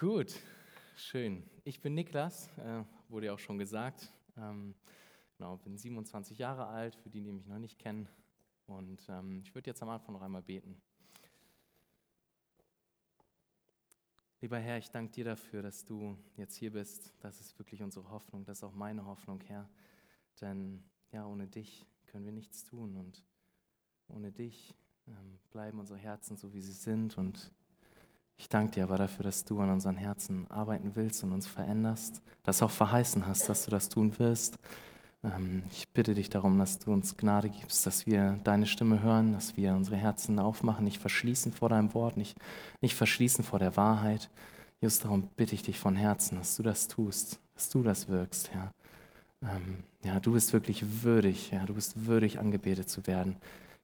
Gut, schön. Ich bin Niklas, äh, wurde ja auch schon gesagt. Ähm, genau, bin 27 Jahre alt, für die, die mich noch nicht kennen. Und ähm, ich würde jetzt am Anfang noch einmal beten. Lieber Herr, ich danke dir dafür, dass du jetzt hier bist. Das ist wirklich unsere Hoffnung, das ist auch meine Hoffnung, Herr. Denn ja, ohne dich können wir nichts tun und ohne dich ähm, bleiben unsere Herzen so, wie sie sind und ich danke dir aber dafür, dass du an unseren Herzen arbeiten willst und uns veränderst, dass auch verheißen hast, dass du das tun wirst. Ähm, ich bitte dich darum, dass du uns Gnade gibst, dass wir deine Stimme hören, dass wir unsere Herzen aufmachen, nicht verschließen vor deinem Wort, nicht, nicht verschließen vor der Wahrheit. Just darum bitte ich dich von Herzen, dass du das tust, dass du das wirkst, Herr. Ähm, ja, du bist wirklich würdig, ja, du bist würdig, angebetet zu werden.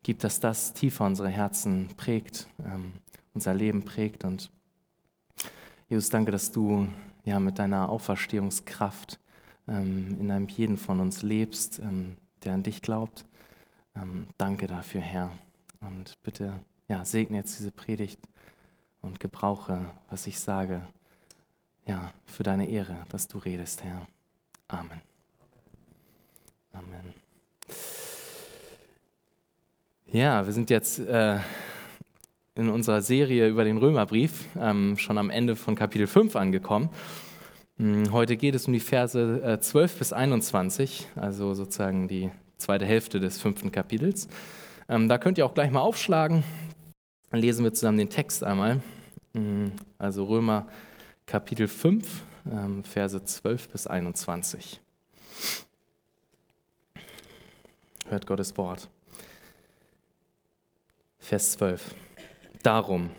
Gib, dass das tiefer unsere Herzen prägt, ähm, unser Leben prägt. Und Jesus, danke, dass du ja mit deiner Auferstehungskraft ähm, in einem jeden von uns lebst, ähm, der an dich glaubt. Ähm, danke dafür, Herr. Und bitte ja, segne jetzt diese Predigt und gebrauche, was ich sage, ja, für deine Ehre, dass du redest, Herr. Amen. Amen. Ja, wir sind jetzt äh, in unserer Serie über den Römerbrief ähm, schon am Ende von Kapitel 5 angekommen. Hm, heute geht es um die Verse äh, 12 bis 21, also sozusagen die zweite Hälfte des fünften Kapitels. Ähm, da könnt ihr auch gleich mal aufschlagen. Dann lesen wir zusammen den Text einmal. Hm, also Römer Kapitel 5, ähm, Verse 12 bis 21. Hört Gottes Wort. Vers 12. Darum,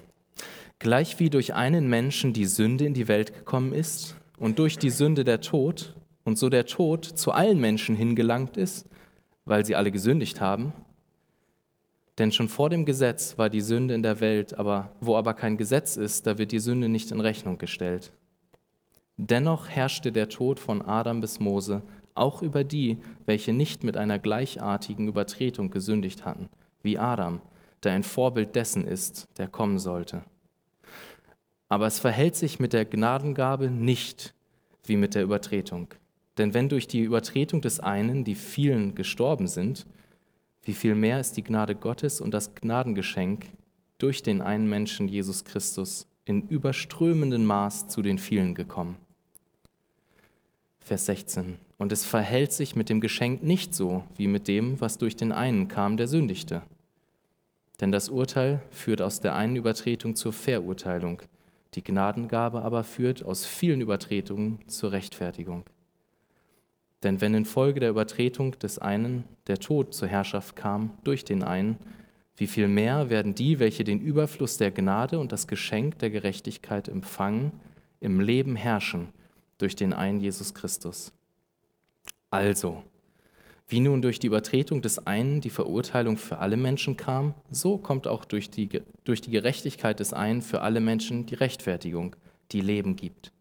gleich wie durch einen Menschen die Sünde in die Welt gekommen ist und durch die Sünde der Tod und so der Tod zu allen Menschen hingelangt ist, weil sie alle gesündigt haben, denn schon vor dem Gesetz war die Sünde in der Welt, aber wo aber kein Gesetz ist, da wird die Sünde nicht in Rechnung gestellt. Dennoch herrschte der Tod von Adam bis Mose auch über die, welche nicht mit einer gleichartigen Übertretung gesündigt hatten, wie Adam, der ein Vorbild dessen ist, der kommen sollte. Aber es verhält sich mit der Gnadengabe nicht wie mit der Übertretung. Denn wenn durch die Übertretung des einen die vielen gestorben sind, wie viel mehr ist die Gnade Gottes und das Gnadengeschenk durch den einen Menschen Jesus Christus in überströmendem Maß zu den vielen gekommen. Vers 16. Und es verhält sich mit dem Geschenk nicht so wie mit dem, was durch den einen kam, der sündigte. Denn das Urteil führt aus der einen Übertretung zur Verurteilung, die Gnadengabe aber führt aus vielen Übertretungen zur Rechtfertigung. Denn wenn infolge der Übertretung des einen der Tod zur Herrschaft kam durch den einen, wie viel mehr werden die, welche den Überfluss der Gnade und das Geschenk der Gerechtigkeit empfangen, im Leben herrschen durch den einen Jesus Christus. Also, wie nun durch die Übertretung des einen die Verurteilung für alle Menschen kam, so kommt auch durch die, durch die Gerechtigkeit des einen für alle Menschen die Rechtfertigung, die Leben gibt.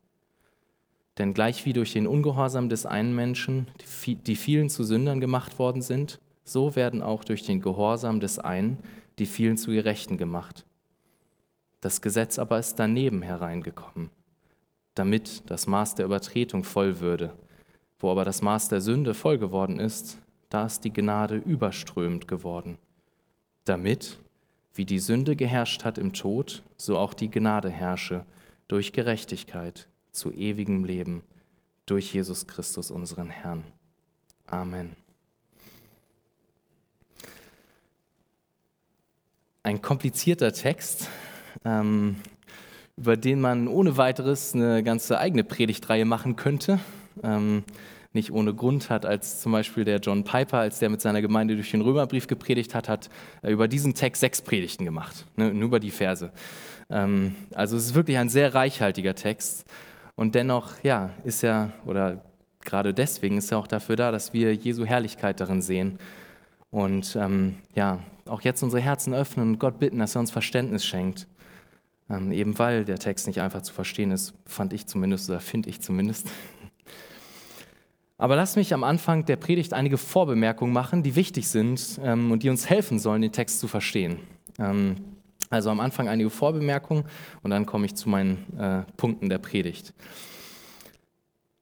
Denn gleich wie durch den Ungehorsam des einen Menschen die vielen zu Sündern gemacht worden sind, so werden auch durch den Gehorsam des einen die vielen zu Gerechten gemacht. Das Gesetz aber ist daneben hereingekommen, damit das Maß der Übertretung voll würde wo aber das Maß der Sünde voll geworden ist, da ist die Gnade überströmend geworden, damit, wie die Sünde geherrscht hat im Tod, so auch die Gnade herrsche durch Gerechtigkeit zu ewigem Leben durch Jesus Christus, unseren Herrn. Amen. Ein komplizierter Text, ähm, über den man ohne weiteres eine ganze eigene Predigtreihe machen könnte ähm, nicht ohne Grund hat, als zum Beispiel der John Piper, als der mit seiner Gemeinde durch den Römerbrief gepredigt hat, hat er über diesen Text sechs Predigten gemacht, ne, nur über die Verse. Ähm, also es ist wirklich ein sehr reichhaltiger Text und dennoch, ja, ist er, oder gerade deswegen ist er auch dafür da, dass wir Jesu Herrlichkeit darin sehen und ähm, ja, auch jetzt unsere Herzen öffnen und Gott bitten, dass er uns Verständnis schenkt. Ähm, eben weil der Text nicht einfach zu verstehen ist, fand ich zumindest oder finde ich zumindest. Aber lass mich am Anfang der Predigt einige Vorbemerkungen machen, die wichtig sind ähm, und die uns helfen sollen, den Text zu verstehen. Ähm, Also am Anfang einige Vorbemerkungen und dann komme ich zu meinen äh, Punkten der Predigt.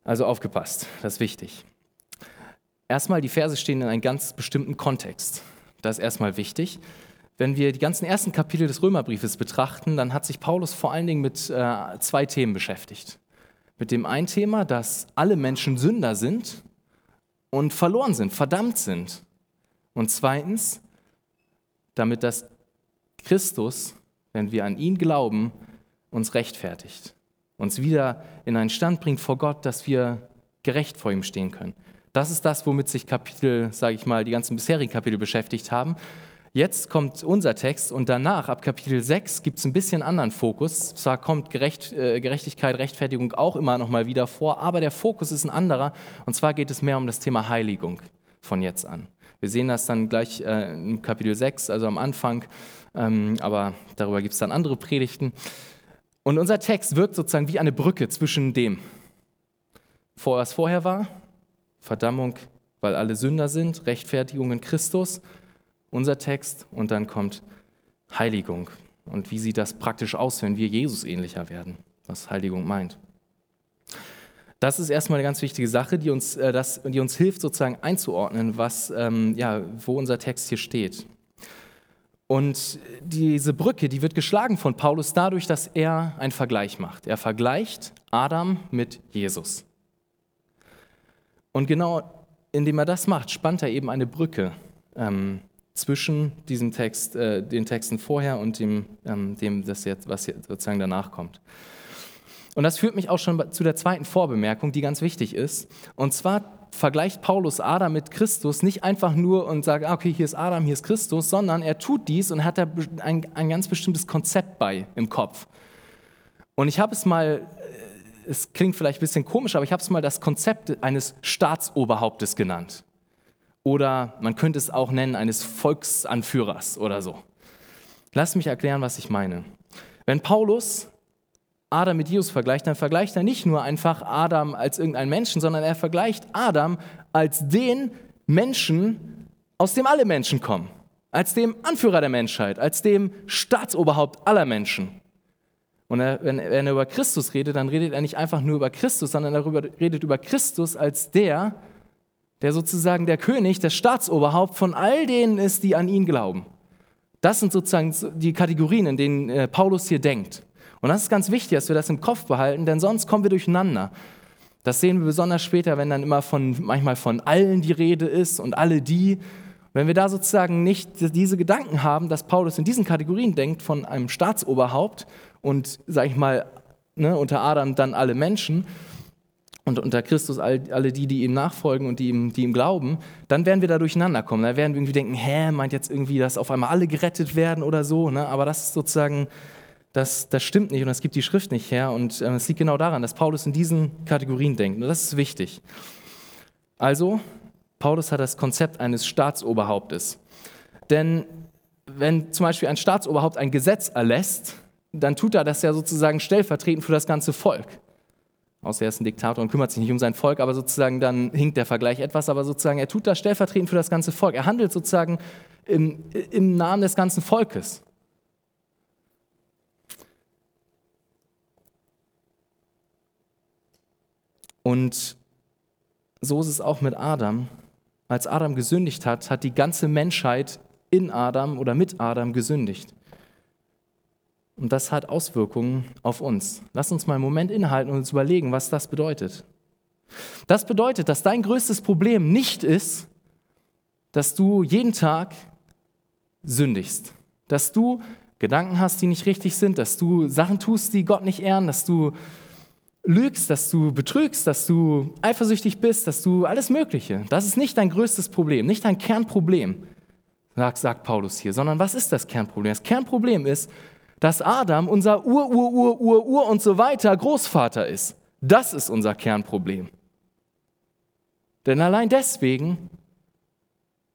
Also aufgepasst, das ist wichtig. Erstmal, die Verse stehen in einem ganz bestimmten Kontext. Das ist erstmal wichtig. Wenn wir die ganzen ersten Kapitel des Römerbriefes betrachten, dann hat sich Paulus vor allen Dingen mit äh, zwei Themen beschäftigt. Mit dem einen Thema, dass alle Menschen Sünder sind und verloren sind, verdammt sind. Und zweitens, damit das Christus, wenn wir an ihn glauben, uns rechtfertigt, uns wieder in einen Stand bringt vor Gott, dass wir gerecht vor ihm stehen können. Das ist das, womit sich Kapitel, sage ich mal, die ganzen bisherigen Kapitel beschäftigt haben. Jetzt kommt unser Text und danach, ab Kapitel 6, gibt es ein bisschen anderen Fokus. Zwar kommt Gerecht, äh, Gerechtigkeit, Rechtfertigung auch immer noch mal wieder vor, aber der Fokus ist ein anderer. Und zwar geht es mehr um das Thema Heiligung von jetzt an. Wir sehen das dann gleich äh, im Kapitel 6, also am Anfang, ähm, aber darüber gibt es dann andere Predigten. Und unser Text wirkt sozusagen wie eine Brücke zwischen dem, was vorher war, Verdammung, weil alle Sünder sind, Rechtfertigung in Christus, unser Text, und dann kommt Heiligung. Und wie sieht das praktisch aus, wenn wir Jesus ähnlicher werden, was Heiligung meint. Das ist erstmal eine ganz wichtige Sache, die uns, äh, das, die uns hilft, sozusagen einzuordnen, was, ähm, ja, wo unser Text hier steht. Und diese Brücke, die wird geschlagen von Paulus dadurch, dass er einen Vergleich macht. Er vergleicht Adam mit Jesus. Und genau indem er das macht, spannt er eben eine Brücke ähm, zwischen diesem Text, äh, den Texten vorher und dem, ähm, dem das jetzt, was jetzt sozusagen danach kommt. Und das führt mich auch schon zu der zweiten Vorbemerkung, die ganz wichtig ist. Und zwar vergleicht Paulus Adam mit Christus nicht einfach nur und sagt, ah, okay, hier ist Adam, hier ist Christus, sondern er tut dies und hat da ein, ein ganz bestimmtes Konzept bei im Kopf. Und ich habe es mal, äh, es klingt vielleicht ein bisschen komisch, aber ich habe es mal das Konzept eines Staatsoberhauptes genannt. Oder man könnte es auch nennen eines Volksanführers oder so. Lass mich erklären, was ich meine. Wenn Paulus Adam mit Jesus vergleicht, dann vergleicht er nicht nur einfach Adam als irgendeinen Menschen, sondern er vergleicht Adam als den Menschen, aus dem alle Menschen kommen, als dem Anführer der Menschheit, als dem Staatsoberhaupt aller Menschen. Und er, wenn, wenn, er über Christus redet, dann redet er nicht einfach nur über Christus, sondern er redet über Christus als der, der sozusagen der König, der Staatsoberhaupt von all denen ist, die an ihn glauben. Das sind sozusagen die Kategorien, in denen äh, Paulus hier denkt. Und das ist ganz wichtig, dass wir das im Kopf behalten, denn sonst kommen wir durcheinander. Das sehen wir besonders später, wenn dann immer von, manchmal von allen die Rede ist und alle die. Wenn wir da sozusagen nicht diese Gedanken haben, dass Paulus in diesen Kategorien denkt, von einem Staatsoberhaupt und, sag ich mal, ne, unter Adam dann alle Menschen und unter Christus alle die, die ihm nachfolgen und die ihm, die ihm glauben, dann werden wir da durcheinander kommen. Da werden wir irgendwie denken, hä, meint jetzt irgendwie, dass auf einmal alle gerettet werden oder so. Ne? Aber das ist sozusagen das, das stimmt nicht und das gibt die Schrift nicht her. Und äh, es liegt genau daran, dass Paulus in diesen Kategorien denkt. Und das ist wichtig. Also, Paulus hat das Konzept eines Staatsoberhauptes. Denn wenn zum Beispiel ein Staatsoberhaupt ein Gesetz erlässt, dann tut er das ja sozusagen stellvertretend für das ganze Volk. Außer er ist ein Diktator und kümmert sich nicht um sein Volk, aber sozusagen dann hinkt der Vergleich etwas, aber sozusagen er tut das stellvertretend für das ganze Volk. Er handelt sozusagen im, im Namen des ganzen Volkes. Und so ist es auch mit Adam. Als Adam gesündigt hat, hat die ganze Menschheit in Adam oder mit Adam gesündigt. Und das hat Auswirkungen auf uns. Lass uns mal einen Moment innehalten und uns überlegen, was das bedeutet. Das bedeutet, dass dein größtes Problem nicht ist, dass du jeden Tag sündigst, dass du Gedanken hast, die nicht richtig sind, dass du Sachen tust, die Gott nicht ehren, dass du lügst, dass du betrügst, dass du eifersüchtig bist, dass du alles Mögliche. Das ist nicht dein größtes Problem, nicht dein Kernproblem, sagt, Paulus hier, sondern was ist das Kernproblem? Das Kernproblem ist, dass Adam unser Ur, Ur, Ur, Ur, Ur und so weiter Großvater ist. Das ist unser Kernproblem. Denn allein deswegen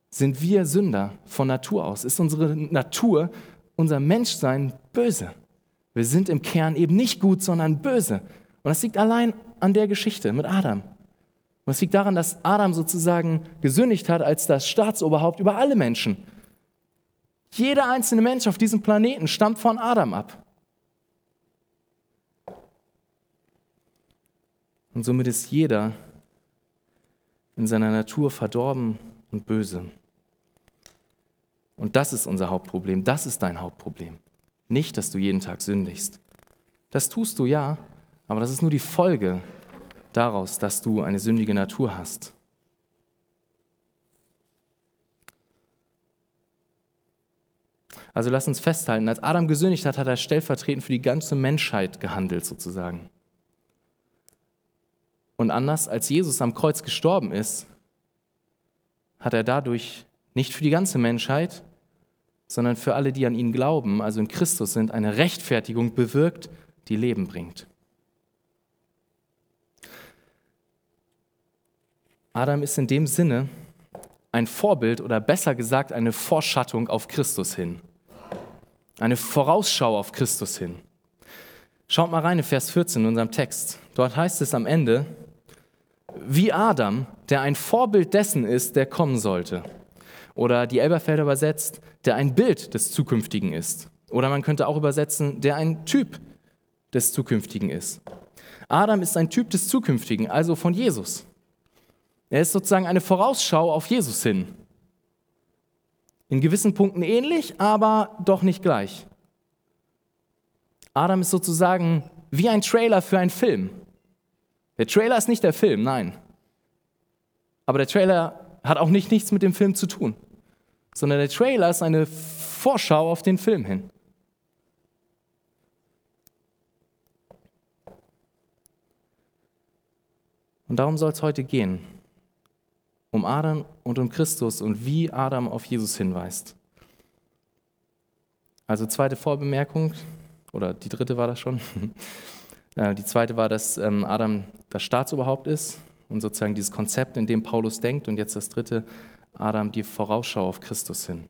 sind wir Sünder von Natur aus. Ist unsere Natur, unser Menschsein böse. Wir sind im Kern eben nicht gut, sondern böse. Und das liegt allein an der Geschichte mit Adam. Und es liegt daran, dass Adam sozusagen gesündigt hat als das Staatsoberhaupt über alle Menschen. Jeder einzelne Mensch auf diesem Planeten stammt von Adam ab. Und somit ist jeder in seiner Natur verdorben und böse. Und das ist unser Hauptproblem, das ist dein Hauptproblem. Nicht, dass du jeden Tag sündigst. Das tust du ja, aber das ist nur die Folge daraus, dass du eine sündige Natur hast. Also lass uns festhalten, als Adam gesündigt hat, hat er stellvertretend für die ganze Menschheit gehandelt sozusagen. Und anders als Jesus am Kreuz gestorben ist, hat er dadurch nicht für die ganze Menschheit, sondern für alle, die an ihn glauben, also in Christus sind, eine Rechtfertigung bewirkt, die Leben bringt. Adam ist in dem Sinne ein Vorbild oder besser gesagt eine Vorschattung auf Christus hin. Eine Vorausschau auf Christus hin. Schaut mal rein in Vers 14 in unserem Text. Dort heißt es am Ende, wie Adam, der ein Vorbild dessen ist, der kommen sollte. Oder die Elberfelder übersetzt, der ein Bild des Zukünftigen ist. Oder man könnte auch übersetzen, der ein Typ des Zukünftigen ist. Adam ist ein Typ des Zukünftigen, also von Jesus. Er ist sozusagen eine Vorausschau auf Jesus hin. In gewissen Punkten ähnlich, aber doch nicht gleich. Adam ist sozusagen wie ein Trailer für einen Film. Der Trailer ist nicht der Film, nein. Aber der Trailer hat auch nicht nichts mit dem Film zu tun, sondern der Trailer ist eine Vorschau auf den Film hin. Und darum soll es heute gehen. Um Adam und um Christus und wie Adam auf Jesus hinweist. Also zweite Vorbemerkung, oder die dritte war das schon. Äh, die zweite war, dass ähm, Adam das Staatsoberhaupt ist und sozusagen dieses Konzept, in dem Paulus denkt. Und jetzt das dritte, Adam die Vorausschau auf Christus hin.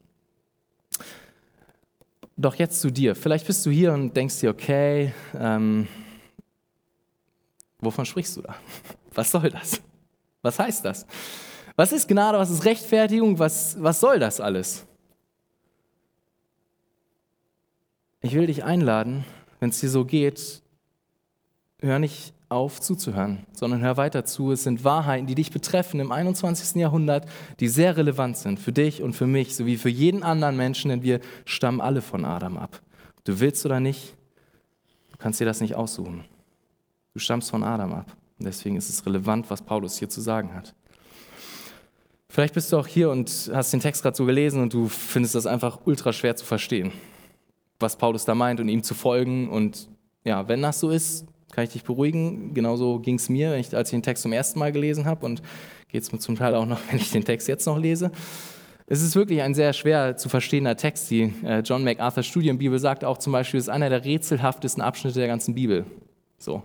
Doch jetzt zu dir. Vielleicht bist du hier und denkst dir, okay, ähm, wovon sprichst du da? Was soll das? Was heißt das? Was ist Gnade? Was ist Rechtfertigung? Was, was soll das alles? Ich will dich einladen, wenn es dir so geht, hör nicht auf zuzuhören, sondern hör weiter zu. Es sind Wahrheiten, die dich betreffen im 21. Jahrhundert, die sehr relevant sind für dich und für mich, sowie für jeden anderen Menschen, denn wir stammen alle von Adam ab. Du willst oder nicht, du kannst dir das nicht aussuchen. Du stammst von Adam ab. Und deswegen ist es relevant, was Paulus hier zu sagen hat. Vielleicht bist du auch hier und hast den Text gerade so gelesen und du findest das einfach ultra schwer zu verstehen, was Paulus da meint und ihm zu folgen. Und ja, wenn das so ist, kann ich dich beruhigen. Genauso ging es mir, als ich den Text zum ersten Mal gelesen habe und geht es mir zum Teil auch noch, wenn ich den Text jetzt noch lese. Es ist wirklich ein sehr schwer zu verstehender Text. Die äh, John MacArthur Studienbibel sagt auch zum Beispiel, es ist einer der rätselhaftesten Abschnitte der ganzen Bibel. So.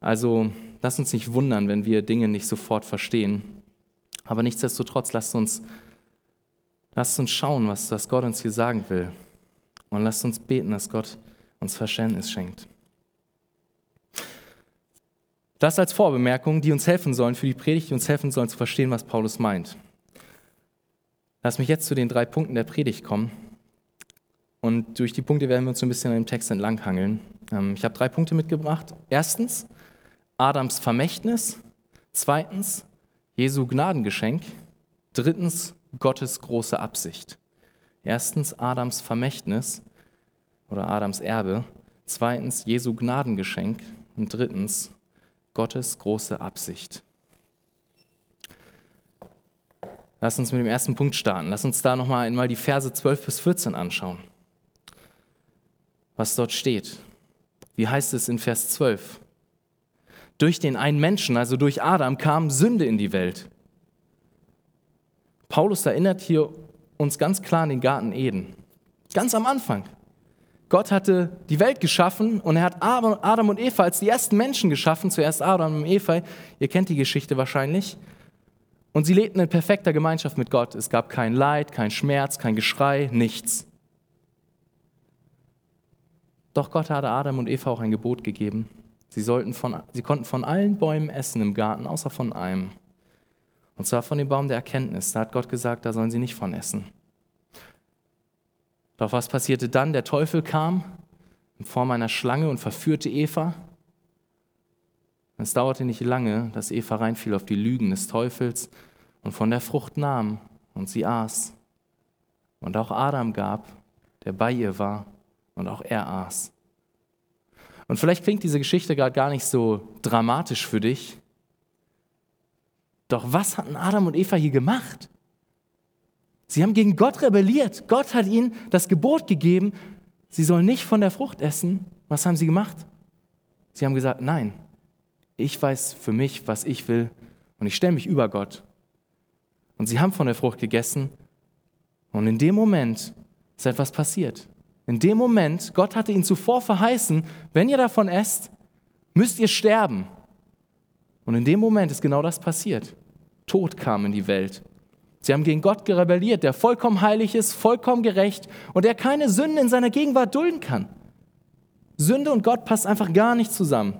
Also lass uns nicht wundern, wenn wir Dinge nicht sofort verstehen. Aber nichtsdestotrotz, lasst uns, lasst uns schauen, was, was Gott uns hier sagen will. Und lasst uns beten, dass Gott uns Verständnis schenkt. Das als Vorbemerkungen, die uns helfen sollen für die Predigt, die uns helfen sollen zu verstehen, was Paulus meint. Lass mich jetzt zu den drei Punkten der Predigt kommen. Und durch die Punkte werden wir uns ein bisschen an dem Text entlanghangeln. Ähm, ich habe drei Punkte mitgebracht. Erstens, Adams Vermächtnis. Zweitens, Jesu Gnadengeschenk. Drittens, Gottes große Absicht. Erstens, Adams Vermächtnis oder Adams Erbe. Zweitens, Jesu Gnadengeschenk. Und drittens, Gottes große Absicht. Lass uns mit dem ersten Punkt starten. Lass uns da nochmal einmal die Verse 12 bis 14 anschauen. Was dort steht. Wie heißt es in Vers 12? Durch den einen Menschen, also durch Adam, kam Sünde in die Welt. Paulus erinnert hier uns ganz klar an den Garten Eden. Ganz am Anfang. Gott hatte die Welt geschaffen und er hat Adam und Eva als die ersten Menschen geschaffen, zuerst Adam und Eva, ihr kennt die Geschichte wahrscheinlich. Und sie lebten in perfekter Gemeinschaft mit Gott. Es gab kein Leid, kein Schmerz, kein Geschrei, nichts. Doch Gott hatte Adam und Eva auch ein Gebot gegeben. Sie, sollten von, sie konnten von allen Bäumen essen im Garten, außer von einem. Und zwar von dem Baum der Erkenntnis. Da hat Gott gesagt, da sollen sie nicht von essen. Doch was passierte dann? Der Teufel kam in Form einer Schlange und verführte Eva. Es dauerte nicht lange, dass Eva reinfiel auf die Lügen des Teufels und von der Frucht nahm und sie aß. Und auch Adam gab, der bei ihr war, und auch er aß. Und vielleicht klingt diese Geschichte gerade gar nicht so dramatisch für dich. Doch was hatten Adam und Eva hier gemacht? Sie haben gegen Gott rebelliert. Gott hat ihnen das Gebot gegeben, sie sollen nicht von der Frucht essen. Was haben sie gemacht? Sie haben gesagt, nein, ich weiß für mich, was ich will und ich stelle mich über Gott. Und sie haben von der Frucht gegessen und in dem Moment ist etwas passiert. In dem Moment, Gott hatte ihnen zuvor verheißen, wenn ihr davon esst, müsst ihr sterben. Und in dem Moment ist genau das passiert. Tod kam in die Welt. Sie haben gegen Gott rebelliert, der vollkommen heilig ist, vollkommen gerecht und der keine Sünden in seiner Gegenwart dulden kann. Sünde und Gott passt einfach gar nicht zusammen.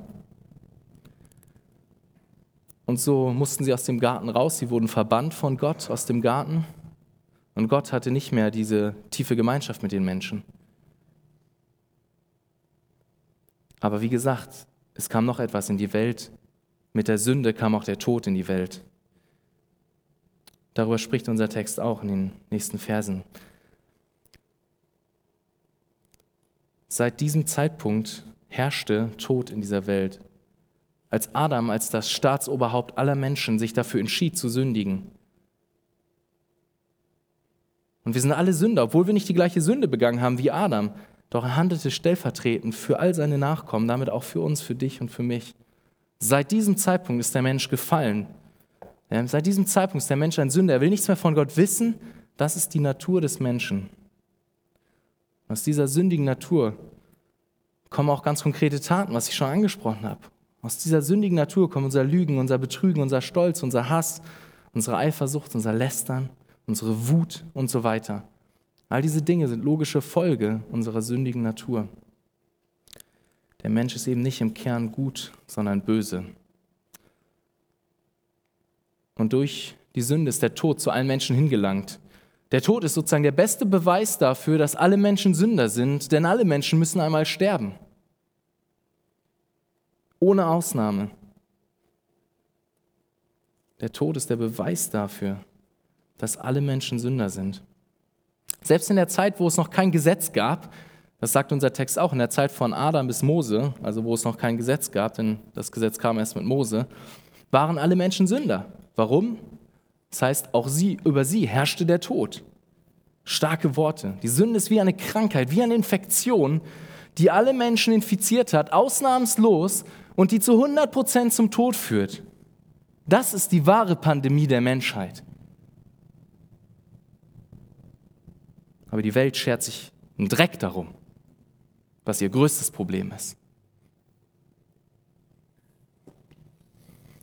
Und so mussten sie aus dem Garten raus, sie wurden verbannt von Gott aus dem Garten und Gott hatte nicht mehr diese tiefe Gemeinschaft mit den Menschen. Aber wie gesagt, es kam noch etwas in die Welt. Mit der Sünde kam auch der Tod in die Welt. Darüber spricht unser Text auch in den nächsten Versen. Seit diesem Zeitpunkt herrschte Tod in dieser Welt. Als Adam, als das Staatsoberhaupt aller Menschen, sich dafür entschied zu sündigen. Und wir sind alle Sünder, obwohl wir nicht die gleiche Sünde begangen haben wie Adam. Doch er handelte stellvertretend für all seine Nachkommen, damit auch für uns, für dich und für mich. Seit diesem Zeitpunkt ist der Mensch gefallen seit diesem Zeitpunkt ist der Mensch ein Sünder. Er will nichts mehr von Gott wissen. Das ist die Natur des Menschen. Aus dieser sündigen Natur kommen auch ganz konkrete Taten, was ich schon angesprochen habe. Aus dieser sündigen Natur kommen unser Lügen, unser Betrügen, unser Stolz, unser Hass, unsere Eifersucht, unser Lästern, unsere Wut und so weiter. All diese Dinge sind logische Folge unserer sündigen Natur. Der Mensch ist eben nicht im Kern gut, sondern böse. Und durch die Sünde ist der Tod zu allen Menschen hingelangt. Der Tod ist sozusagen der beste Beweis dafür, dass alle Menschen Sünder sind, denn alle Menschen müssen einmal sterben. Ohne Ausnahme. Der Tod ist der Beweis dafür, dass alle Menschen Sünder sind. Selbst in der Zeit, wo es noch kein Gesetz gab, das sagt unser Text auch, in der Zeit von Adam bis Mose, also wo es noch kein Gesetz gab, denn das Gesetz kam erst mit Mose, waren alle Menschen Sünder. Warum? Das heißt, auch sie, über sie herrschte der Tod. Starke Worte. Die Sünde ist wie eine Krankheit, wie eine Infektion, die alle Menschen infiziert hat, ausnahmslos und die zu 100 Prozent zum Tod führt. Das ist die wahre Pandemie der Menschheit. Aber die Welt schert sich einen Dreck darum, was ihr größtes Problem ist.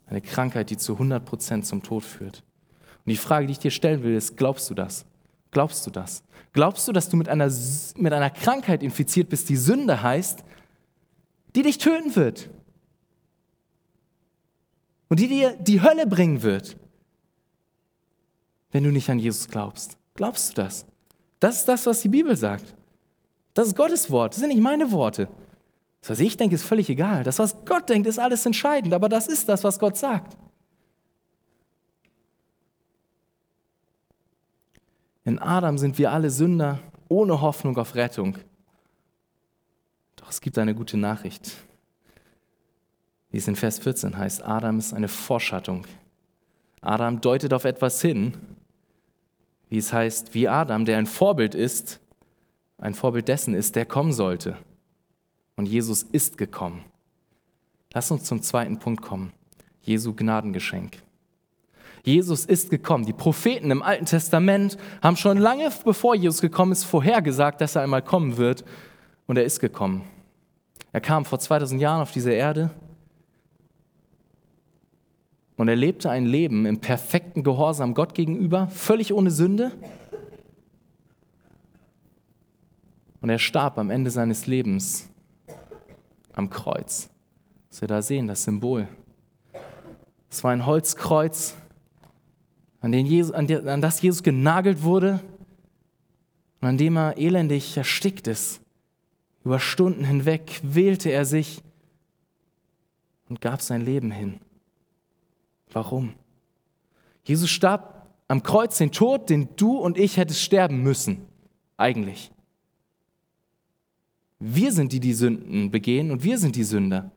Eine Krankheit, die zu 100 Prozent zum Tod führt. Und die Frage, die ich dir stellen will, ist, glaubst du das? Glaubst du das? Glaubst du, dass du mit einer, mit einer Krankheit infiziert bist, die Sünde heißt, die dich töten wird? Und die dir die Hölle bringen wird, wenn du nicht an Jesus glaubst? Glaubst du das? Das ist das, was die Bibel sagt. Das ist Gottes Wort, das sind nicht meine Worte. Das, was ich denke, ist völlig egal. Das, was Gott denkt, ist alles entscheidend, aber das ist das, was Gott sagt. In Adam sind wir alle Sünder ohne Hoffnung auf Rettung. Doch es gibt eine gute Nachricht. Wie es in Vers 14 heißt, Adam ist eine Vorschattung. Adam deutet auf etwas hin, wie es heißt, wie Adam, der ein Vorbild ist, ein Vorbild dessen ist, der kommen sollte. Und Jesus ist gekommen. Lass uns zum zweiten Punkt kommen. Jesu Gnadengeschenk. Jesus ist gekommen. Die Propheten im Alten Testament haben schon lange bevor Jesus gekommen ist, vorhergesagt, dass er einmal kommen wird. Und er ist gekommen. Er kam vor 2000 Jahren auf diese Erde und er lebte ein Leben im perfekten Gehorsam Gott gegenüber, völlig ohne Sünde. Und er starb am Ende seines Lebens am Kreuz. Was wir da sehen, das Symbol. Es war ein Holzkreuz, an, Jesus, an, der, an das Jesus genagelt wurde. Und an dem er elendig erstickt ist, über Stunden hinweg, wählte er sich und gab sein Leben hin. Warum? Jesus starb am Kreuz den Tod, den du und ich hättest sterben müssen, eigentlich. Wir sind die, die Sünden begehen und wir sind die Sünder.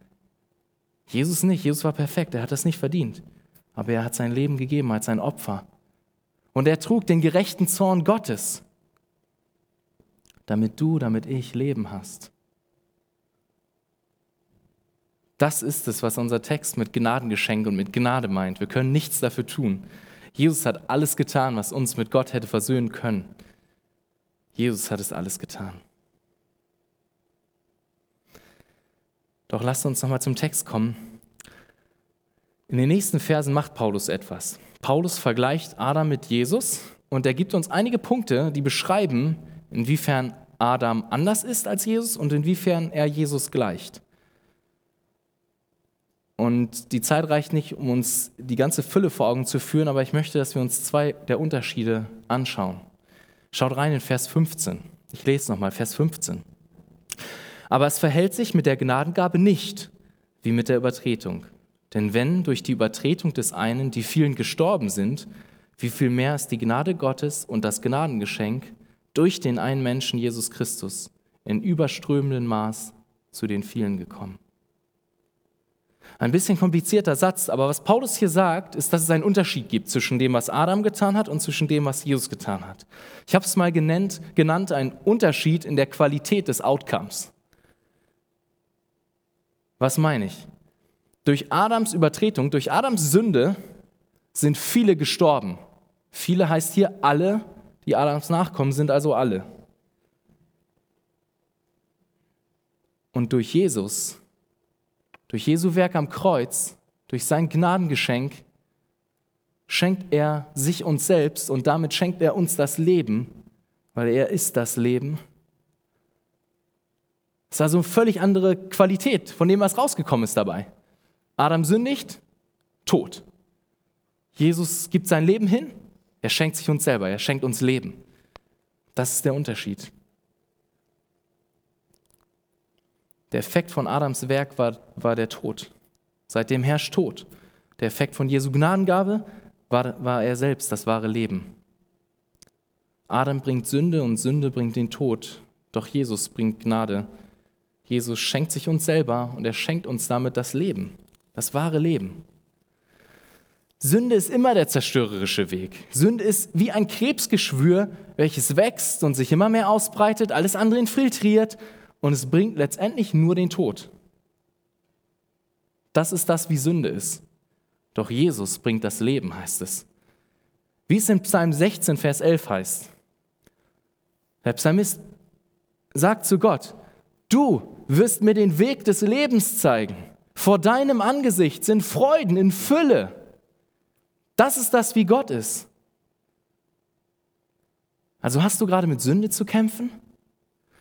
Jesus nicht. Jesus war perfekt. Er hat das nicht verdient. Aber er hat sein Leben gegeben als ein Opfer. Und er trug den gerechten Zorn Gottes, damit du, damit ich Leben hast. Das ist es, was unser Text mit Gnadengeschenk und mit Gnade meint. Wir können nichts dafür tun. Jesus hat alles getan, was uns mit Gott hätte versöhnen können. Jesus hat es alles getan. Doch lasst uns nochmal zum Text kommen. In den nächsten Versen macht Paulus etwas. Paulus vergleicht Adam mit Jesus und er gibt uns einige Punkte, die beschreiben, inwiefern Adam anders ist als Jesus und inwiefern er Jesus gleicht. Und die Zeit reicht nicht, um uns die ganze Fülle vor Augen zu führen, aber ich möchte, dass wir uns zwei der Unterschiede anschauen. Schaut rein in Vers 15. Ich lese nochmal Vers 15. Aber es verhält sich mit der Gnadengabe nicht wie mit der Übertretung. Denn wenn durch die Übertretung des einen die vielen gestorben sind, wie viel mehr ist die Gnade Gottes und das Gnadengeschenk durch den einen Menschen Jesus Christus in überströmendem Maß zu den vielen gekommen. Ein bisschen komplizierter Satz, aber was Paulus hier sagt, ist, dass es einen Unterschied gibt zwischen dem, was Adam getan hat und zwischen dem, was Jesus getan hat. Ich habe es mal genannt, genannt, ein Unterschied in der Qualität des Outcomes. Was meine ich? Durch Adams Übertretung, durch Adams Sünde sind viele gestorben. Viele heißt hier alle, die Adams nachkommen, sind also alle. Und durch Jesus, durch Jesu Werk am Kreuz, durch sein Gnadengeschenk, schenkt er sich uns selbst und damit schenkt er uns das Leben, weil er ist das Leben das ist also eine völlig andere Qualität von dem, was rausgekommen ist dabei. Adam sündigt, tot. Jesus gibt sein Leben hin, er schenkt sich uns selber, er schenkt uns Leben. Das ist der Unterschied. Der Effekt von Adams Werk war, war der Tod. Seitdem herrscht Tod. Der Effekt von Jesu Gnadengabe war, war er selbst, das wahre Leben. Adam bringt Sünde und Sünde bringt den Tod, doch Jesus bringt Gnade Jesus schenkt sich uns selber und er schenkt uns damit das Leben, das wahre Leben. Sünde ist immer der zerstörerische Weg. Sünde ist wie ein Krebsgeschwür, welches wächst und sich immer mehr ausbreitet, alles andere infiltriert und es bringt letztendlich nur den Tod. Das ist das, wie Sünde ist. Doch Jesus bringt das Leben, heißt es. Wie es in Psalm 16, Vers 11 heißt. Der Psalmist sagt zu Gott, du wirst mir den Weg des Lebens zeigen. Vor deinem Angesicht sind Freuden in Fülle. Das ist das, wie Gott ist. Also hast du gerade mit Sünde zu kämpfen?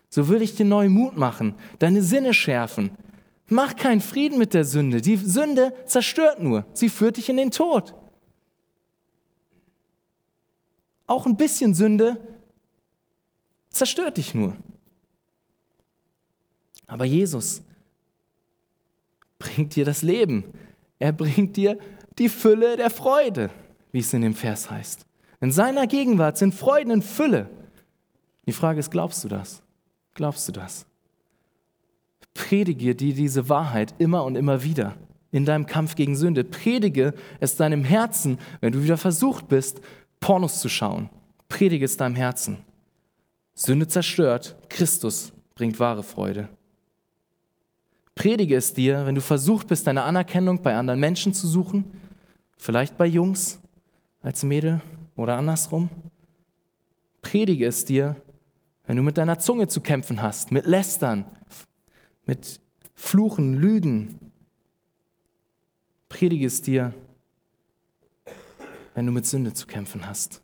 So will ich dir neuen Mut machen, deine Sinne schärfen. Mach keinen Frieden mit der Sünde. Die Sünde zerstört nur. Sie führt dich in den Tod. Auch ein bisschen Sünde zerstört dich nur. Aber Jesus bringt dir das Leben. Er bringt dir die Fülle der Freude, wie es in dem Vers heißt. In seiner Gegenwart sind Freuden in Fülle. Die Frage ist, glaubst du das? Glaubst du das? Predige dir diese Wahrheit immer und immer wieder in deinem Kampf gegen Sünde. Predige es deinem Herzen, wenn du wieder versucht bist, Pornos zu schauen. Predige es deinem Herzen. Sünde zerstört, Christus bringt wahre Freude. Predige es dir, wenn du versucht bist, deine Anerkennung bei anderen Menschen zu suchen, vielleicht bei Jungs als Mädel oder andersrum. Predige es dir, wenn du mit deiner Zunge zu kämpfen hast, mit Lästern, mit Fluchen, Lügen. Predige es dir, wenn du mit Sünde zu kämpfen hast.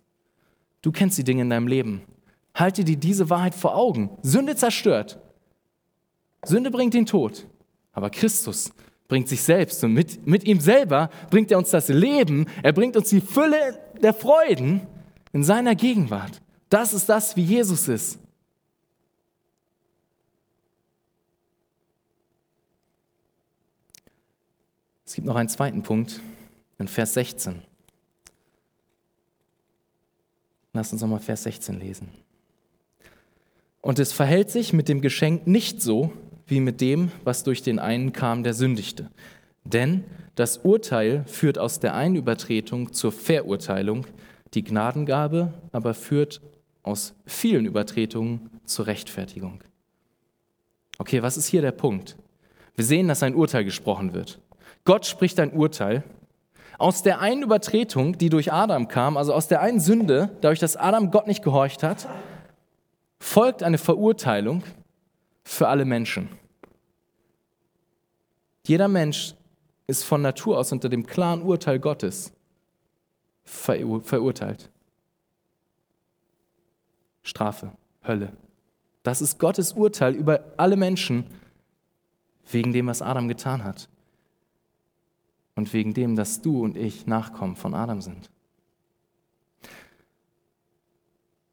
Du kennst die Dinge in deinem Leben. Halte dir diese Wahrheit vor Augen. Sünde zerstört. Sünde bringt den Tod. Aber Christus bringt sich selbst und mit, mit ihm selber bringt er uns das Leben, er bringt uns die Fülle der Freuden in seiner Gegenwart. Das ist das, wie Jesus ist. Es gibt noch einen zweiten Punkt in Vers 16. Lass uns nochmal Vers 16 lesen. Und es verhält sich mit dem Geschenk nicht so, wie mit dem, was durch den einen kam, der sündigte. Denn das Urteil führt aus der einen Übertretung zur Verurteilung, die Gnadengabe aber führt aus vielen Übertretungen zur Rechtfertigung. Okay, was ist hier der Punkt? Wir sehen, dass ein Urteil gesprochen wird. Gott spricht ein Urteil. Aus der einen Übertretung, die durch Adam kam, also aus der einen Sünde, dadurch, dass Adam Gott nicht gehorcht hat, folgt eine Verurteilung für alle Menschen. Jeder Mensch ist von Natur aus unter dem klaren Urteil Gottes verur verurteilt. Strafe, Hölle. Das ist Gottes Urteil über alle Menschen wegen dem, was Adam getan hat und wegen dem, dass du und ich Nachkommen von Adam sind.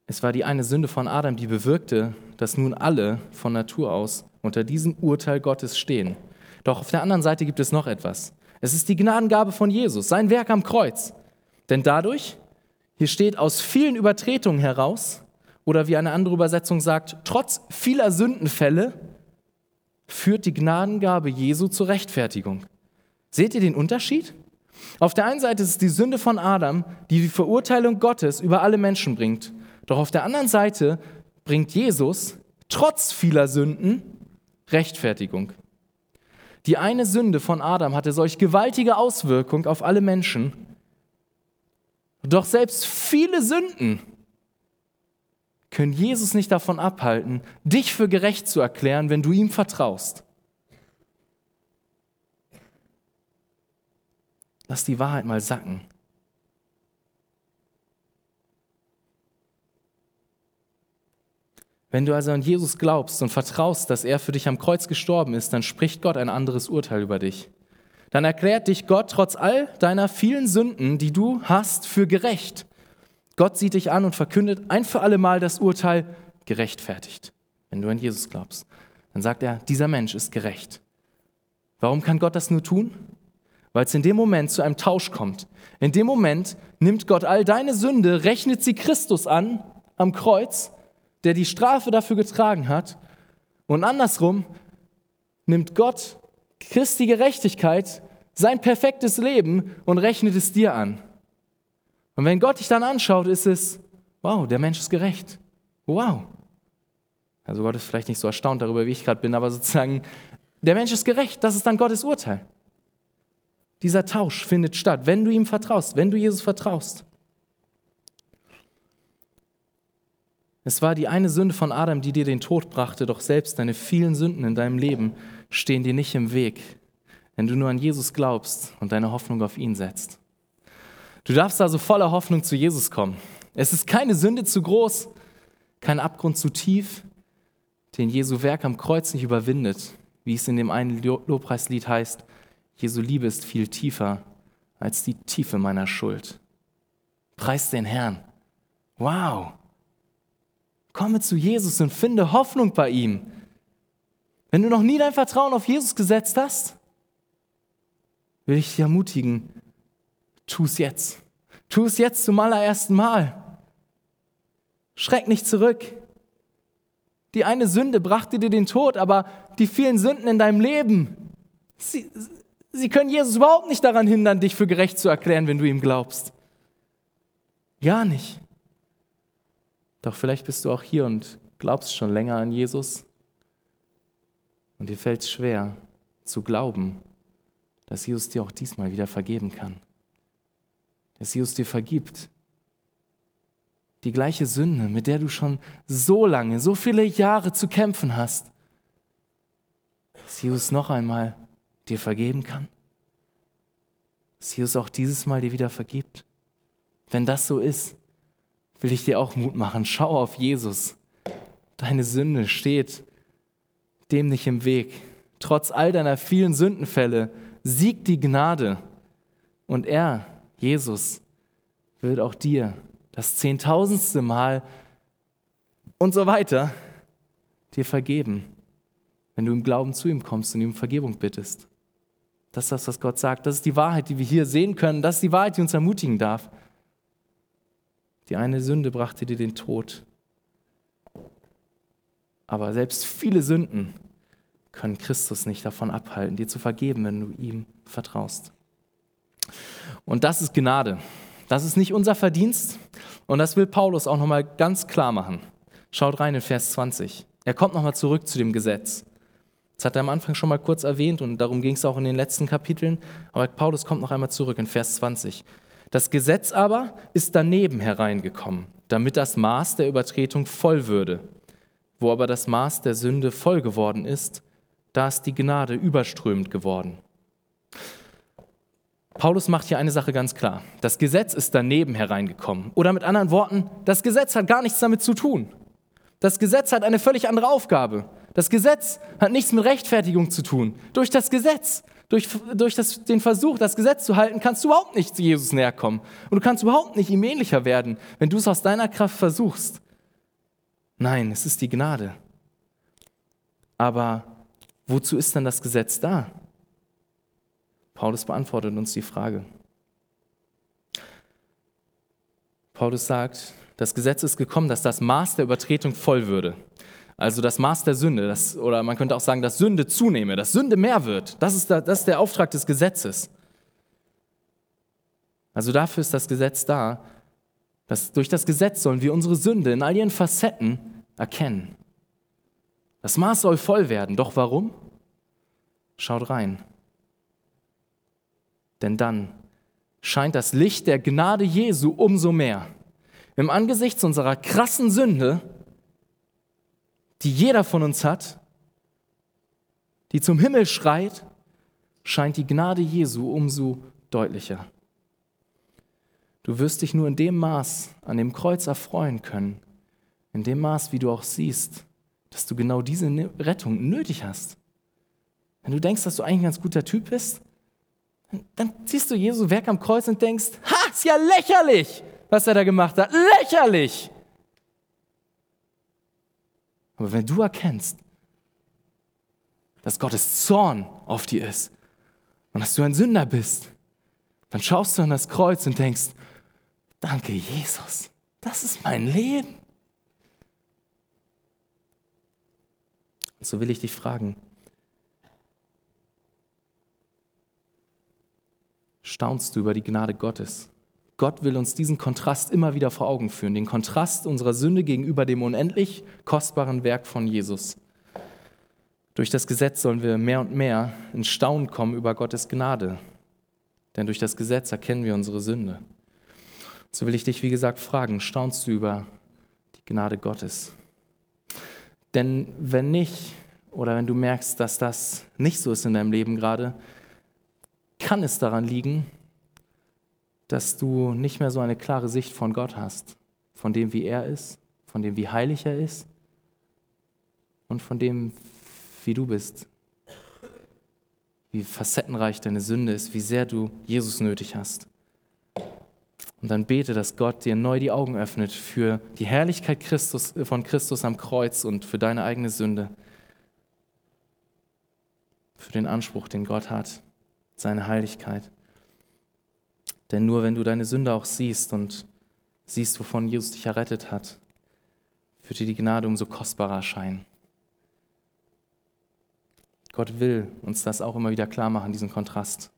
Es war die eine Sünde von Adam, die bewirkte, dass nun alle von Natur aus unter diesem Urteil Gottes stehen. Doch auf der anderen Seite gibt es noch etwas. Es ist die Gnadengabe von Jesus, sein Werk am Kreuz. Denn dadurch, hier steht aus vielen Übertretungen heraus, oder wie eine andere Übersetzung sagt, trotz vieler Sündenfälle, führt die Gnadengabe Jesu zur Rechtfertigung. Seht ihr den Unterschied? Auf der einen Seite ist es die Sünde von Adam, die die Verurteilung Gottes über alle Menschen bringt. Doch auf der anderen Seite bringt Jesus trotz vieler Sünden Rechtfertigung. Die eine Sünde von Adam hatte solch gewaltige Auswirkung auf alle Menschen. Doch selbst viele Sünden können Jesus nicht davon abhalten, dich für gerecht zu erklären, wenn du ihm vertraust. Lass die Wahrheit mal sacken. Wenn du also an Jesus glaubst und vertraust, dass er für dich am Kreuz gestorben ist, dann spricht Gott ein anderes Urteil über dich. Dann erklärt dich Gott trotz all deiner vielen Sünden, die du hast, für gerecht. Gott sieht dich an und verkündet ein für alle Mal das Urteil gerechtfertigt. Wenn du an Jesus glaubst, dann sagt er, dieser Mensch ist gerecht. Warum kann Gott das nur tun? Weil es in dem Moment zu einem Tausch kommt. In dem Moment nimmt Gott all deine Sünde, rechnet sie Christus an am Kreuz, der die Strafe dafür getragen hat. Und andersrum nimmt Gott Christi Gerechtigkeit, sein perfektes Leben und rechnet es dir an. Und wenn Gott dich dann anschaut, ist es, wow, der Mensch ist gerecht. Wow. Also Gott ist vielleicht nicht so erstaunt darüber, wie ich gerade bin, aber sozusagen, der Mensch ist gerecht. Das ist dann Gottes Urteil. Dieser Tausch findet statt, wenn du ihm vertraust, wenn du Jesus vertraust. Es war die eine Sünde von Adam, die dir den Tod brachte, doch selbst deine vielen Sünden in deinem Leben stehen dir nicht im Weg, wenn du nur an Jesus glaubst und deine Hoffnung auf ihn setzt. Du darfst also voller Hoffnung zu Jesus kommen. Es ist keine Sünde zu groß, kein Abgrund zu tief, den Jesu Werk am Kreuz nicht überwindet, wie es in dem einen Lobpreislied heißt, Jesu Liebe ist viel tiefer als die Tiefe meiner Schuld. Preis den Herrn. Wow. Komme zu Jesus und finde Hoffnung bei ihm. Wenn du noch nie dein Vertrauen auf Jesus gesetzt hast, will ich dich ermutigen, tu es jetzt. Tu es jetzt zum allerersten Mal. Schreck nicht zurück. Die eine Sünde brachte dir den Tod, aber die vielen Sünden in deinem Leben, sie, Sie können Jesus überhaupt nicht daran hindern, dich für gerecht zu erklären, wenn du ihm glaubst. Gar nicht. Doch vielleicht bist du auch hier und glaubst schon länger an Jesus und dir fällt es schwer zu glauben, dass Jesus dir auch diesmal wieder vergeben kann. Dass Jesus dir vergibt. Die gleiche Sünde, mit der du schon so lange, so viele Jahre zu kämpfen hast. Dass Jesus noch einmal dir vergeben kann? Dass Jesus auch dieses Mal dir wieder vergibt? Wenn das so ist, will ich dir auch Mut machen. Schau auf Jesus. Deine Sünde steht dem nicht im Weg. Trotz all deiner vielen Sündenfälle siegt die Gnade. Und er, Jesus, wird auch dir das zehntausendste Mal und so weiter, dir vergeben, wenn du im Glauben zu ihm kommst und ihm Vergebung bittest. Das ist das, was Gott sagt. Das ist die Wahrheit, die wir hier sehen können. Das ist die Wahrheit, die uns ermutigen darf. Die eine Sünde brachte dir den Tod. Aber selbst viele Sünden können Christus nicht davon abhalten, dir zu vergeben, wenn du ihm vertraust. Und das ist Gnade. Das ist nicht unser Verdienst. Und das will Paulus auch nochmal ganz klar machen. Schaut rein in Vers 20. Er kommt nochmal zurück zu dem Gesetz. Das hat er am Anfang schon mal kurz erwähnt und darum ging es auch in den letzten Kapiteln. Aber Paulus kommt noch einmal zurück in Vers 20. Das Gesetz aber ist daneben hereingekommen, damit das Maß der Übertretung voll würde. Wo aber das Maß der Sünde voll geworden ist, da ist die Gnade überströmend geworden. Paulus macht hier eine Sache ganz klar. Das Gesetz ist daneben hereingekommen. Oder mit anderen Worten, das Gesetz hat gar nichts damit zu tun. Das Gesetz hat eine völlig andere Aufgabe. Das Gesetz hat nichts mit Rechtfertigung zu tun. Durch das Gesetz, durch, durch das, den Versuch, das Gesetz zu halten, kannst du überhaupt nicht zu Jesus näher kommen. Und du kannst überhaupt nicht ihm ähnlicher werden, wenn du es aus deiner Kraft versuchst. Nein, es ist die Gnade. Aber wozu ist denn das Gesetz da? Paulus beantwortet uns die Frage. Paulus sagt, das Gesetz ist gekommen, dass das Maß der Übertretung voll würde. Also das Maß der Sünde, das, oder man könnte auch sagen, dass Sünde zunehme, dass Sünde mehr wird. Das ist, der, das ist der Auftrag des Gesetzes. Also dafür ist das Gesetz da. Dass durch das Gesetz sollen wir unsere Sünde in all ihren Facetten erkennen. Das Maß soll voll werden. Doch warum? Schaut rein denn dann scheint das Licht der Gnade Jesu umso mehr. Im Angesicht unserer krassen Sünde, die jeder von uns hat, die zum Himmel schreit, scheint die Gnade Jesu umso deutlicher. Du wirst dich nur in dem Maß an dem Kreuz erfreuen können, in dem Maß, wie du auch siehst, dass du genau diese Rettung nötig hast. Wenn du denkst, dass du eigentlich ein ganz guter Typ bist, dann siehst du Jesu Werk am Kreuz und denkst, ha, ist ja lächerlich, was er da gemacht hat. Lächerlich! Aber wenn du erkennst, dass Gottes Zorn auf dir ist und dass du ein Sünder bist, dann schaust du an das Kreuz und denkst, danke Jesus, das ist mein Leben. Und so will ich dich fragen, staunst du über die Gnade Gottes. Gott will uns diesen Kontrast immer wieder vor Augen führen, den Kontrast unserer Sünde gegenüber dem unendlich kostbaren Werk von Jesus. Durch das Gesetz sollen wir mehr und mehr in Staunen kommen über Gottes Gnade, denn durch das Gesetz erkennen wir unsere Sünde. So will ich dich, wie gesagt, fragen, staunst du über die Gnade Gottes? Denn wenn nicht, oder wenn du merkst, dass das nicht so ist in deinem Leben gerade, kann es daran liegen, dass du nicht mehr so eine klare Sicht von Gott hast, von dem, wie er ist, von dem, wie heilig er ist und von dem, wie du bist, wie facettenreich deine Sünde ist, wie sehr du Jesus nötig hast. Und dann bete, dass Gott dir neu die Augen öffnet für die Herrlichkeit Christus, von Christus am Kreuz und für deine eigene Sünde, für den Anspruch, den Gott hat seine Heiligkeit. Denn nur wenn du deine Sünde auch siehst und siehst, wovon Jesus dich errettet hat, wird dir die Gnade umso kostbarer erscheinen. Gott will uns das auch immer wieder klar machen, diesen Kontrast.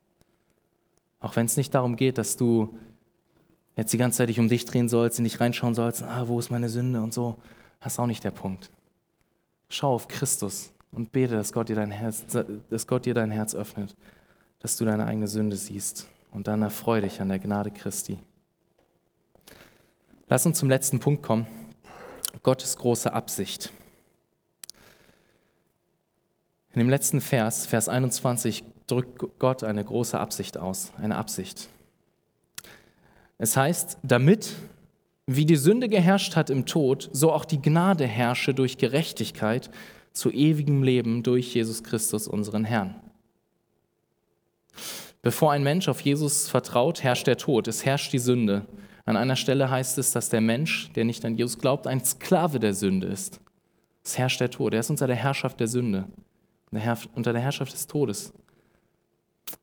Auch wenn es nicht darum geht, dass du jetzt die ganze Zeit dich um dich drehen sollst, in dich reinschauen sollst, ah, wo ist meine Sünde und so, das ist auch nicht der Punkt. Schau auf Christus und bete, dass Gott dir dein Herz, dass Gott dir dein Herz öffnet dass du deine eigene Sünde siehst und dann erfreue dich an der Gnade Christi. Lass uns zum letzten Punkt kommen. Gottes große Absicht. In dem letzten Vers, Vers 21, drückt Gott eine große Absicht aus, eine Absicht. Es heißt, damit, wie die Sünde geherrscht hat im Tod, so auch die Gnade herrsche durch Gerechtigkeit zu ewigem Leben durch Jesus Christus, unseren Herrn. Bevor ein Mensch auf Jesus vertraut, herrscht der Tod, es herrscht die Sünde. An einer Stelle heißt es, dass der Mensch, der nicht an Jesus glaubt, ein Sklave der Sünde ist. Es herrscht der Tod. Er ist unter der Herrschaft der Sünde, unter der Herrschaft des Todes.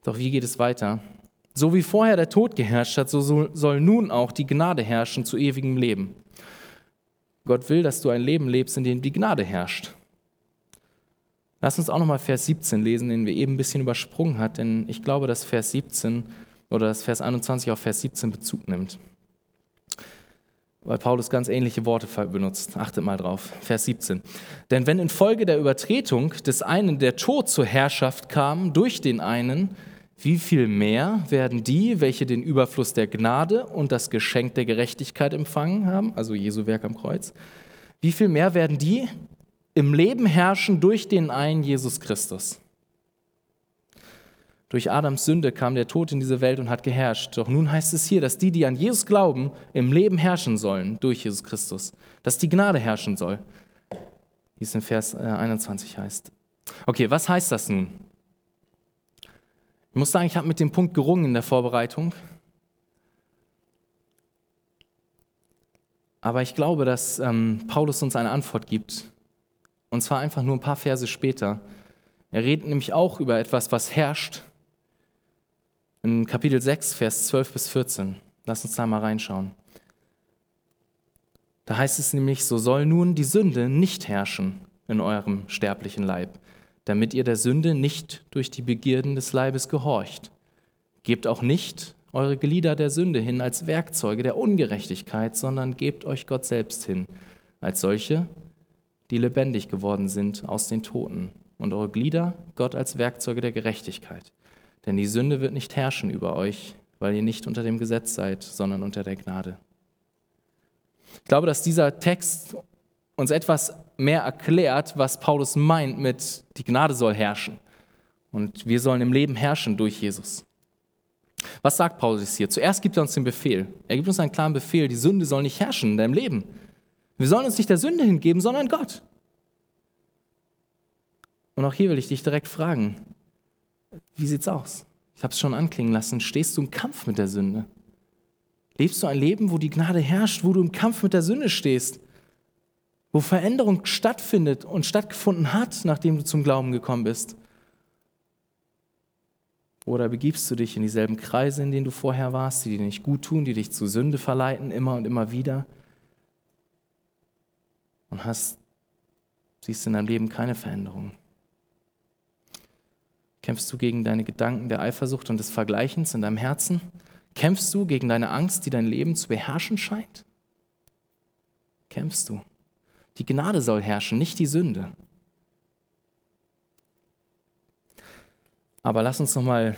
Doch wie geht es weiter? So wie vorher der Tod geherrscht hat, so soll nun auch die Gnade herrschen zu ewigem Leben. Gott will, dass du ein Leben lebst, in dem die Gnade herrscht. Lass uns auch nochmal Vers 17 lesen, den wir eben ein bisschen übersprungen hat, denn ich glaube, dass Vers 17 oder dass Vers 21 auf Vers 17 Bezug nimmt. Weil Paulus ganz ähnliche Worte benutzt. Achtet mal drauf. Vers 17. Denn wenn infolge der Übertretung des einen der Tod zur Herrschaft kam durch den einen, wie viel mehr werden die, welche den Überfluss der Gnade und das Geschenk der Gerechtigkeit empfangen haben, also Jesu Werk am Kreuz, wie viel mehr werden die im Leben herrschen durch den einen Jesus Christus? Durch Adams Sünde kam der Tod in diese Welt und hat geherrscht. Doch nun heißt es hier, dass die, die an Jesus glauben, im Leben herrschen sollen durch Jesus Christus. Dass die Gnade herrschen soll. Wie es in Vers 21 äh, heißt. Okay, was heißt das nun? Ich muss sagen, ich habe mit dem Punkt gerungen in der Vorbereitung. Aber ich glaube, dass ähm, Paulus uns eine Antwort gibt. Und zwar einfach nur ein paar Verse später. Er redet nämlich auch über etwas, was herrscht. In Kapitel 6, Vers 12 bis 14. Lass uns da mal reinschauen. Da heißt es nämlich, so soll nun die Sünde nicht herrschen in eurem sterblichen Leib, damit ihr der Sünde nicht durch die Begierden des Leibes gehorcht. Gebt auch nicht eure Glieder der Sünde hin als Werkzeuge der Ungerechtigkeit, sondern gebt euch Gott selbst hin, als solche, die lebendig geworden sind aus den Toten, und eure Glieder Gott als Werkzeuge der Gerechtigkeit. Denn die Sünde wird nicht herrschen über euch, weil ihr nicht unter dem Gesetz seid, sondern unter der Gnade. Ich glaube, dass dieser Text uns etwas mehr erklärt, was Paulus meint mit, die Gnade soll herrschen. Und wir sollen im Leben herrschen durch Jesus. Was sagt Paulus hier? Zuerst gibt er uns den Befehl. Er gibt uns einen klaren Befehl, die Sünde soll nicht herrschen in deinem Leben. Wir sollen uns nicht der Sünde hingeben, sondern Gott. Und auch hier will ich dich direkt fragen, wie sieht's aus? Ich habe es schon anklingen lassen. Stehst du im Kampf mit der Sünde? Lebst du ein Leben, wo die Gnade herrscht, wo du im Kampf mit der Sünde stehst? wo Veränderung stattfindet und stattgefunden hat, nachdem du zum Glauben gekommen bist? Oder begibst du dich in dieselben Kreise, in denen du vorher warst, die dir nicht gut tun, die dich zu Sünde verleiten, immer und immer wieder? Und hast, siehst in deinem Leben keine Veränderung? Kämpfst du gegen deine Gedanken der Eifersucht und des Vergleichens in deinem Herzen? Kämpfst du gegen deine Angst, die dein Leben zu beherrschen scheint? Kämpfst du? Die Gnade soll herrschen, nicht die Sünde. Aber lass uns noch mal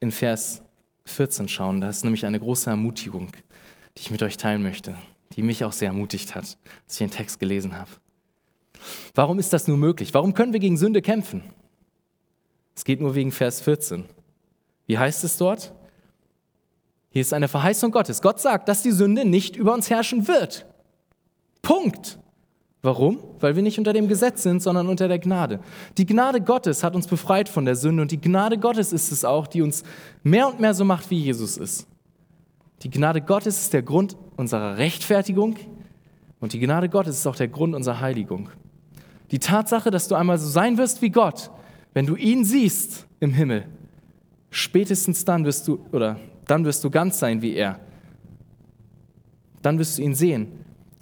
in Vers 14 schauen. Da ist nämlich eine große Ermutigung, die ich mit euch teilen möchte, die mich auch sehr ermutigt hat, als ich den Text gelesen habe. Warum ist das nur möglich? Warum können wir gegen Sünde kämpfen? Es geht nur wegen Vers 14. Wie heißt es dort? Hier ist eine Verheißung Gottes. Gott sagt, dass die Sünde nicht über uns herrschen wird. Punkt. Warum? Weil wir nicht unter dem Gesetz sind, sondern unter der Gnade. Die Gnade Gottes hat uns befreit von der Sünde und die Gnade Gottes ist es auch, die uns mehr und mehr so macht, wie Jesus ist. Die Gnade Gottes ist der Grund unserer Rechtfertigung und die Gnade Gottes ist auch der Grund unserer Heiligung. Die Tatsache, dass du einmal so sein wirst wie Gott, wenn du ihn siehst im Himmel, spätestens dann wirst du, oder dann wirst du ganz sein wie er. Dann wirst du ihn sehen.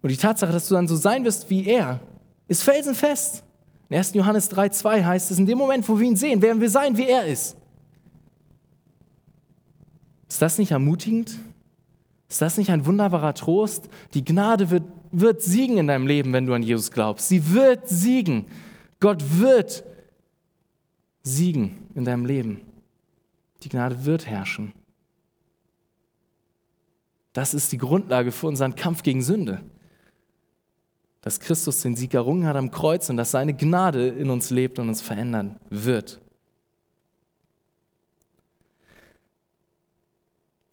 Und die Tatsache, dass du dann so sein wirst wie er, ist felsenfest. In 1. Johannes 3,2 heißt es, in dem Moment, wo wir ihn sehen, werden wir sein, wie er ist. Ist das nicht ermutigend? Ist das nicht ein wunderbarer Trost? Die Gnade wird, wird siegen in deinem Leben, wenn du an Jesus glaubst. Sie wird siegen. Gott wird siegen in deinem Leben. Die Gnade wird herrschen. Das ist die Grundlage für unseren Kampf gegen Sünde dass Christus den Sieg errungen hat am Kreuz und dass seine Gnade in uns lebt und uns verändern wird.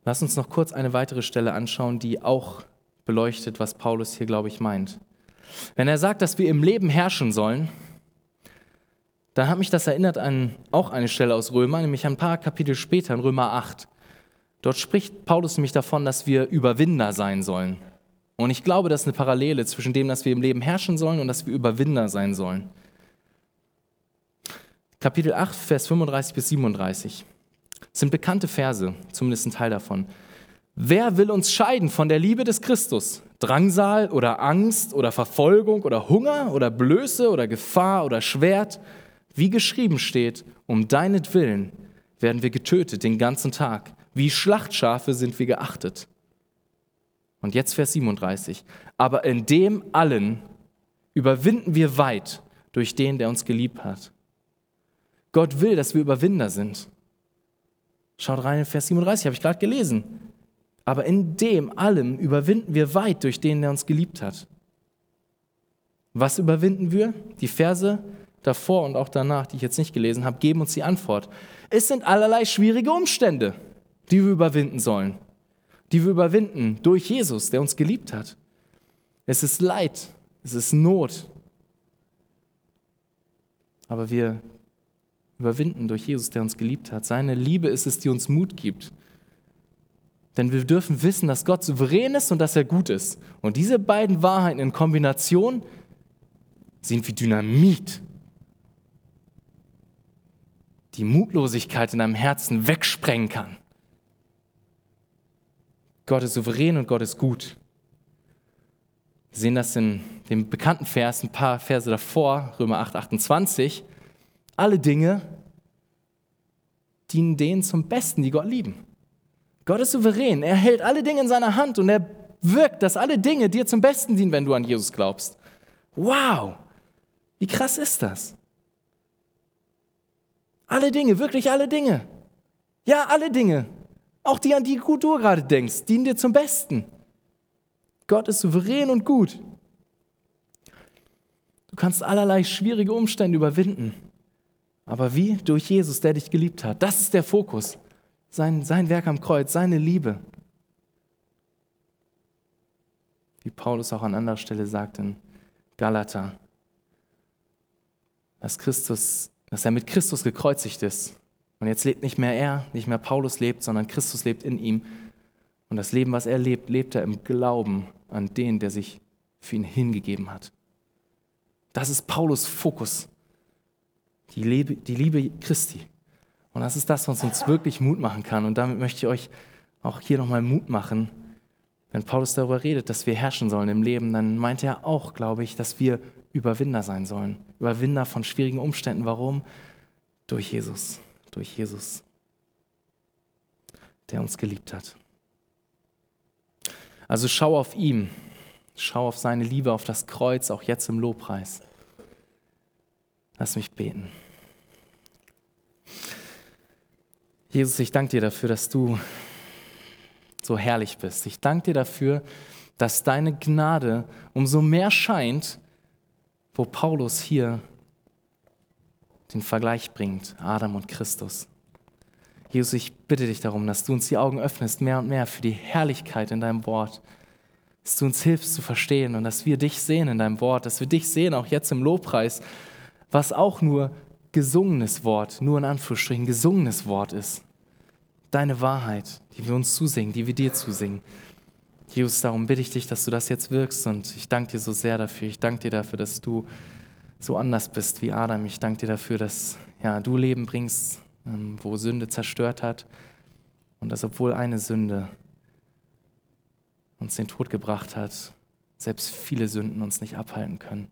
Lass uns noch kurz eine weitere Stelle anschauen, die auch beleuchtet, was Paulus hier, glaube ich, meint. Wenn er sagt, dass wir im Leben herrschen sollen, dann hat mich das erinnert an auch eine Stelle aus Römer, nämlich ein paar Kapitel später in Römer 8. Dort spricht Paulus nämlich davon, dass wir Überwinder sein sollen. Und ich glaube, das ist eine Parallele zwischen dem, dass wir im Leben herrschen sollen und dass wir Überwinder sein sollen. Kapitel 8, Vers 35 bis 37 sind bekannte Verse, zumindest ein Teil davon. Wer will uns scheiden von der Liebe des Christus? Drangsal oder Angst oder Verfolgung oder Hunger oder Blöße oder Gefahr oder Schwert? Wie geschrieben steht, um deinetwillen werden wir getötet den ganzen Tag. Wie Schlachtschafe sind wir geachtet. Und jetzt Vers 37. Aber in dem allen überwinden wir weit durch den, der uns geliebt hat. Gott will, dass wir Überwinder sind. Schaut rein in Vers 37, habe ich gerade gelesen. Aber in dem allem überwinden wir weit durch den, der uns geliebt hat. Was überwinden wir? Die Verse davor und auch danach, die ich jetzt nicht gelesen habe, geben uns die Antwort. Es sind allerlei schwierige Umstände, die wir überwinden sollen. Die wir überwinden durch Jesus, der uns geliebt hat. Es ist Leid, es ist Not. Aber wir überwinden durch Jesus, der uns geliebt hat. Seine Liebe ist es, die uns Mut gibt. Denn wir dürfen wissen, dass Gott souverän ist und dass er gut ist. Und diese beiden Wahrheiten in Kombination sind wie Dynamit, die Mutlosigkeit in deinem Herzen wegsprengen kann. Gott ist souverän und Gott ist gut. Wir sehen das in dem bekannten Vers, ein paar Verse davor, Römer 8, 28 alle Dinge dienen denen zum Besten, die Gott lieben. Gott ist souverän. Er hält alle Dinge in seiner Hand und er wirkt, dass alle Dinge dir zum Besten dienen, wenn du an Jesus glaubst. Wow! Wie krass ist das? Alle Dinge, wirklich alle Dinge. Ja, alle Dinge. Auch die, an die du gerade denkst, dienen dir zum Besten. Gott ist souverän und gut. Du kannst allerlei schwierige Umstände überwinden. Aber wie? Durch Jesus, der dich geliebt hat. Das ist der Fokus. Sein, sein Werk am Kreuz, seine Liebe. Wie Paulus auch an anderer Stelle sagt in Galater, dass Christus, dass er mit Christus gekreuzigt ist. Und jetzt lebt nicht mehr er, nicht mehr Paulus lebt, sondern Christus lebt in ihm. Und das Leben, was er lebt, lebt er im Glauben an den, der sich für ihn hingegeben hat. Das ist Paulus Fokus die Liebe, die Liebe Christi. Und das ist das, was uns wirklich Mut machen kann. Und damit möchte ich euch auch hier nochmal Mut machen. Wenn Paulus darüber redet, dass wir herrschen sollen im Leben, dann meint er auch, glaube ich, dass wir Überwinder sein sollen. Überwinder von schwierigen Umständen. Warum? Durch Jesus. Durch Jesus, der uns geliebt hat. Also schau auf ihn. Schau auf seine Liebe, auf das Kreuz, auch jetzt im Lobpreis. Lass mich beten. Jesus, ich danke dir dafür, dass du so herrlich bist. Ich danke dir dafür, dass deine Gnade umso mehr scheint, wo Paulus hier den Vergleich bringt, Adam und Christus. Jesus, ich bitte dich darum, dass du uns die Augen öffnest, mehr und mehr für die Herrlichkeit in deinem Wort, dass du uns hilfst zu verstehen und dass wir dich sehen in deinem Wort, dass wir dich sehen, auch jetzt im Lobpreis, was auch nur gesungenes Wort, nur in Anführungsstrichen gesungenes Wort ist. Deine Wahrheit, die wir uns zusingen, die wir dir zusingen. Jesus, darum bitte ich dich, dass du das jetzt wirkst und ich danke dir so sehr dafür. Ich danke dir dafür, dass du so anders bist wie Adam. Ich danke dir dafür, dass ja, du Leben bringst, ähm, wo Sünde zerstört hat und dass obwohl eine Sünde uns den Tod gebracht hat, selbst viele Sünden uns nicht abhalten können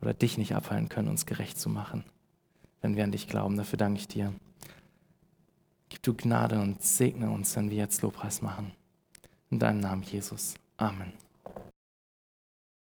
oder dich nicht abhalten können, uns gerecht zu machen, wenn wir an dich glauben. Dafür danke ich dir. Gib du Gnade und segne uns, wenn wir jetzt Lobpreis machen. In deinem Namen, Jesus. Amen.